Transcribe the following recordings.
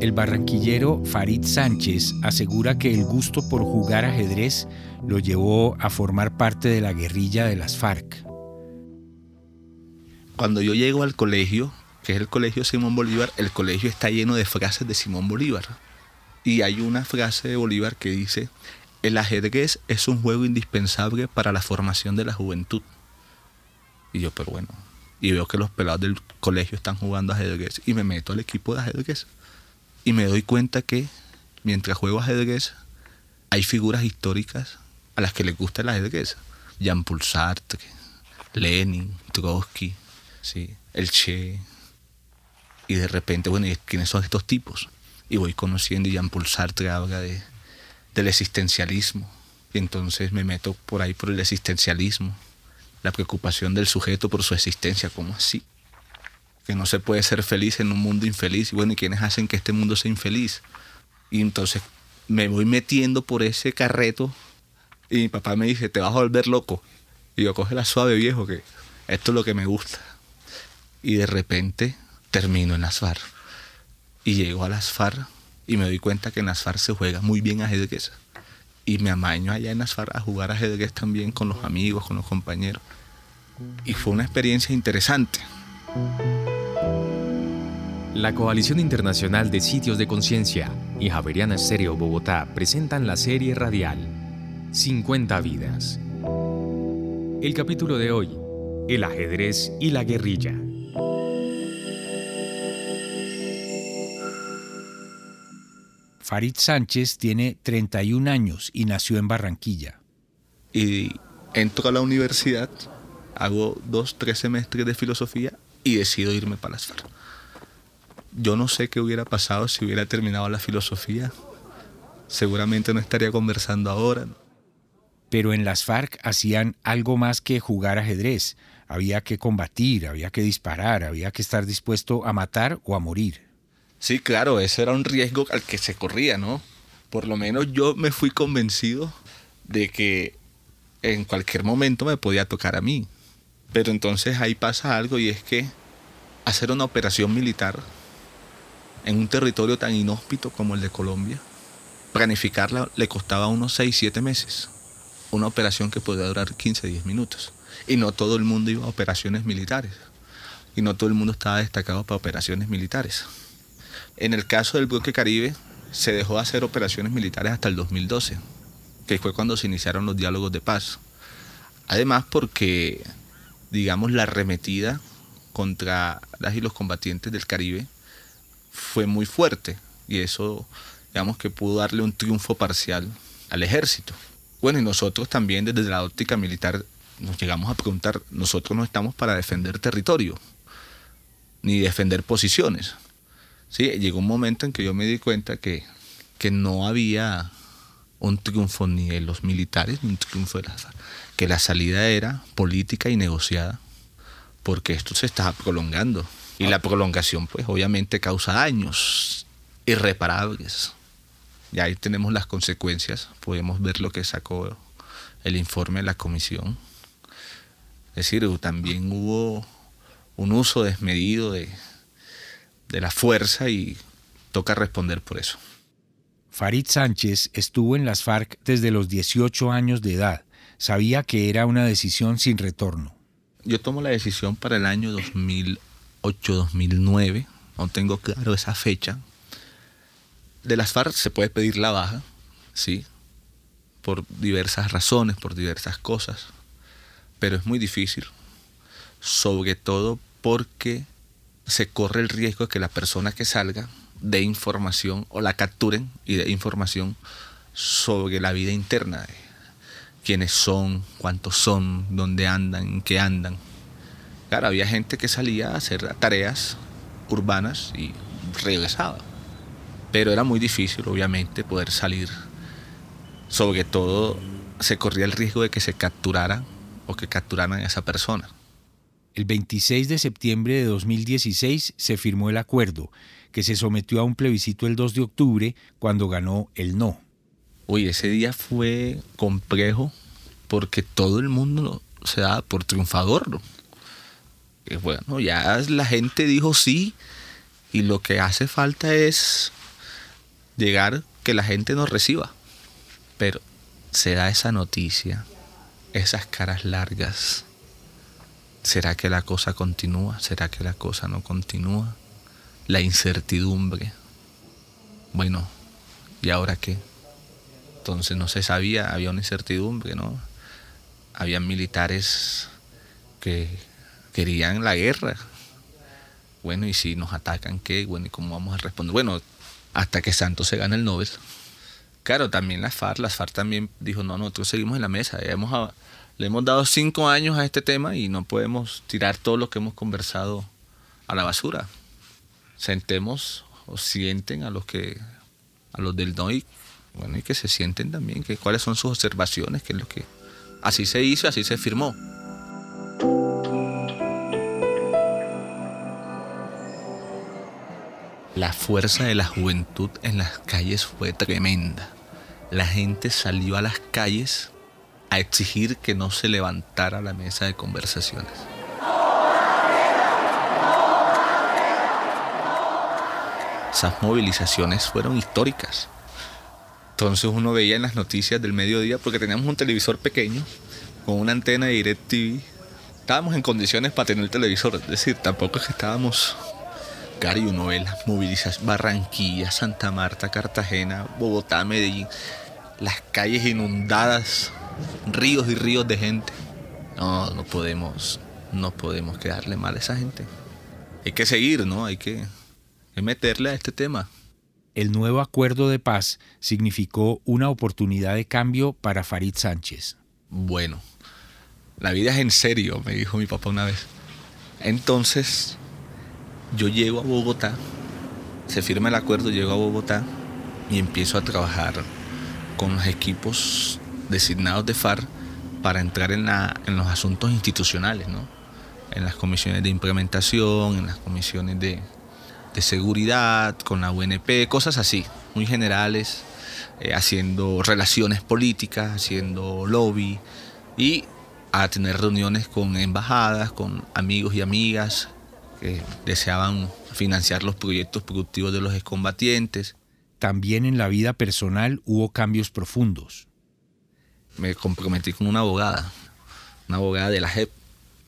El barranquillero Farid Sánchez asegura que el gusto por jugar ajedrez lo llevó a formar parte de la guerrilla de las FARC. Cuando yo llego al colegio, que es el colegio Simón Bolívar, el colegio está lleno de frases de Simón Bolívar. Y hay una frase de Bolívar que dice, el ajedrez es un juego indispensable para la formación de la juventud. Y yo, pero bueno, y veo que los pelados del colegio están jugando ajedrez y me meto al equipo de ajedrez y me doy cuenta que mientras juego ajedrez hay figuras históricas a las que les gusta el ajedrez. Jean-Paul Sartre, Lenin, Trotsky, ¿sí? el Che. Y de repente, bueno, ¿quiénes son estos tipos? Y voy conociendo y Jean-Paul Sartre habla de, del existencialismo. Y entonces me meto por ahí por el existencialismo. La preocupación del sujeto por su existencia, ¿cómo así? que no se puede ser feliz en un mundo infeliz. Y bueno, ¿y quiénes hacen que este mundo sea infeliz? Y entonces me voy metiendo por ese carreto y mi papá me dice, te vas a volver loco. Y yo, coge la suave viejo, que esto es lo que me gusta. Y de repente termino en las FAR. Y llego a las FAR y me doy cuenta que en las FAR se juega muy bien ajedrez. Y me amaño allá en las FAR a jugar ajedrez también con los amigos, con los compañeros. Y fue una experiencia interesante. La Coalición Internacional de Sitios de Conciencia y Javeriana Estéreo Bogotá presentan la serie radial 50 vidas. El capítulo de hoy, el ajedrez y la guerrilla. Farid Sánchez tiene 31 años y nació en Barranquilla. Y entro a la universidad, hago dos, tres semestres de filosofía y decido irme para las FARC yo no sé qué hubiera pasado si hubiera terminado la filosofía. Seguramente no estaría conversando ahora. Pero en las FARC hacían algo más que jugar ajedrez. Había que combatir, había que disparar, había que estar dispuesto a matar o a morir. Sí, claro, ese era un riesgo al que se corría, ¿no? Por lo menos yo me fui convencido de que en cualquier momento me podía tocar a mí. Pero entonces ahí pasa algo y es que hacer una operación militar en un territorio tan inhóspito como el de Colombia, planificarla le costaba unos 6, 7 meses. Una operación que podía durar 15, 10 minutos. Y no todo el mundo iba a operaciones militares. Y no todo el mundo estaba destacado para operaciones militares. En el caso del bloque Caribe, se dejó de hacer operaciones militares hasta el 2012, que fue cuando se iniciaron los diálogos de paz. Además porque, digamos, la arremetida contra las y los combatientes del Caribe fue muy fuerte y eso, digamos que pudo darle un triunfo parcial al ejército. Bueno, y nosotros también desde la óptica militar nos llegamos a preguntar, nosotros no estamos para defender territorio, ni defender posiciones. Sí, llegó un momento en que yo me di cuenta que, que no había un triunfo ni de los militares ni un triunfo de la que la salida era política y negociada, porque esto se estaba prolongando. Y la prolongación, pues obviamente causa daños irreparables. Y ahí tenemos las consecuencias. Podemos ver lo que sacó el informe de la comisión. Es decir, también hubo un uso desmedido de, de la fuerza y toca responder por eso. Farid Sánchez estuvo en las FARC desde los 18 años de edad. Sabía que era una decisión sin retorno. Yo tomo la decisión para el año 2000 2009 no tengo claro esa fecha. De las FARC se puede pedir la baja, sí, por diversas razones, por diversas cosas, pero es muy difícil, sobre todo porque se corre el riesgo de que la persona que salga dé información o la capturen y dé información sobre la vida interna de quiénes son, cuántos son, dónde andan, qué andan. Claro, había gente que salía a hacer tareas urbanas y regresaba. Pero era muy difícil, obviamente, poder salir. Sobre todo se corría el riesgo de que se capturara o que capturaran a esa persona. El 26 de septiembre de 2016 se firmó el acuerdo, que se sometió a un plebiscito el 2 de octubre cuando ganó el no. Uy, ese día fue complejo porque todo el mundo se daba por triunfador bueno, ya la gente dijo sí y lo que hace falta es llegar que la gente nos reciba. Pero se da esa noticia, esas caras largas. ¿Será que la cosa continúa? ¿Será que la cosa no continúa? La incertidumbre. Bueno, ¿y ahora qué? Entonces no se sabía, había una incertidumbre, ¿no? Habían militares que querían la guerra. Bueno, y si nos atacan, ¿qué? Bueno, ¿y cómo vamos a responder? Bueno, hasta que Santos se gane el Nobel. Claro, también las FARC, las FARC también dijo, no, nosotros seguimos en la mesa, hemos, le hemos dado cinco años a este tema y no podemos tirar todo lo que hemos conversado a la basura. Sentemos o sienten a los que, a los del NOI, bueno, y que se sienten también, que cuáles son sus observaciones, que es lo que así se hizo, así se firmó. La fuerza de la juventud en las calles fue tremenda. La gente salió a las calles a exigir que no se levantara la mesa de conversaciones. Esas movilizaciones fueron históricas. Entonces uno veía en las noticias del mediodía, porque teníamos un televisor pequeño, con una antena de DirecTV, estábamos en condiciones para tener el televisor, es decir, tampoco es que estábamos Gary Novela, movilizas Barranquilla, Santa Marta, Cartagena, Bogotá, Medellín, las calles inundadas, ríos y ríos de gente. No, no podemos, no podemos quedarle mal a esa gente. Hay que seguir, ¿no? Hay que, meterle a este tema. El nuevo acuerdo de paz significó una oportunidad de cambio para Farid Sánchez. Bueno, la vida es en serio, me dijo mi papá una vez. Entonces, yo llego a Bogotá, se firma el acuerdo, llego a Bogotá y empiezo a trabajar con los equipos designados de FAR para entrar en, los asuntos institucionales, ¿no? en las comisiones de implementación, en las comisiones de, seguridad, con la UNP, cosas así, muy generales, eh, haciendo relaciones políticas, haciendo lobby y a tener reuniones con embajadas, con amigos y amigas que deseaban financiar los proyectos productivos de los excombatientes. También en la vida personal hubo cambios profundos. Me comprometí con una abogada, una abogada de la JEP.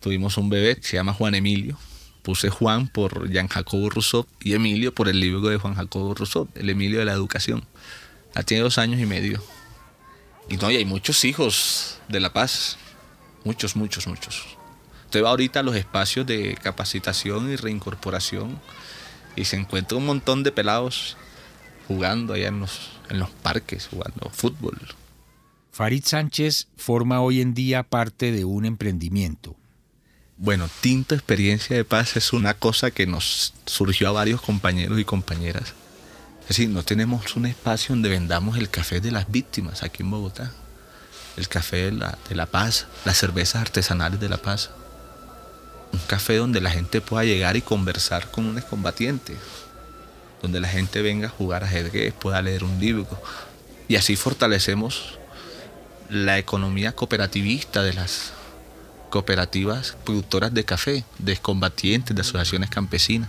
Tuvimos un bebé que se llama Juan Emilio. Puse Juan por Jean Jacobo Rousseau y Emilio por el libro de Juan Jacobo Rousseau, el Emilio de la Educación. Ya tiene dos años y medio. Y no, y hay muchos hijos de La Paz. Muchos, muchos, muchos. Usted va ahorita a los espacios de capacitación y reincorporación y se encuentra un montón de pelados jugando allá en los, en los parques, jugando fútbol. Farid Sánchez forma hoy en día parte de un emprendimiento. Bueno, Tinto Experiencia de Paz es una cosa que nos surgió a varios compañeros y compañeras. Es decir, no tenemos un espacio donde vendamos el café de las víctimas aquí en Bogotá. El café de la, de la paz, las cervezas artesanales de la paz un café donde la gente pueda llegar y conversar con un excombatiente, donde la gente venga a jugar ajedrez, pueda leer un libro. Y así fortalecemos la economía cooperativista de las cooperativas productoras de café, de excombatientes, de asociaciones campesinas.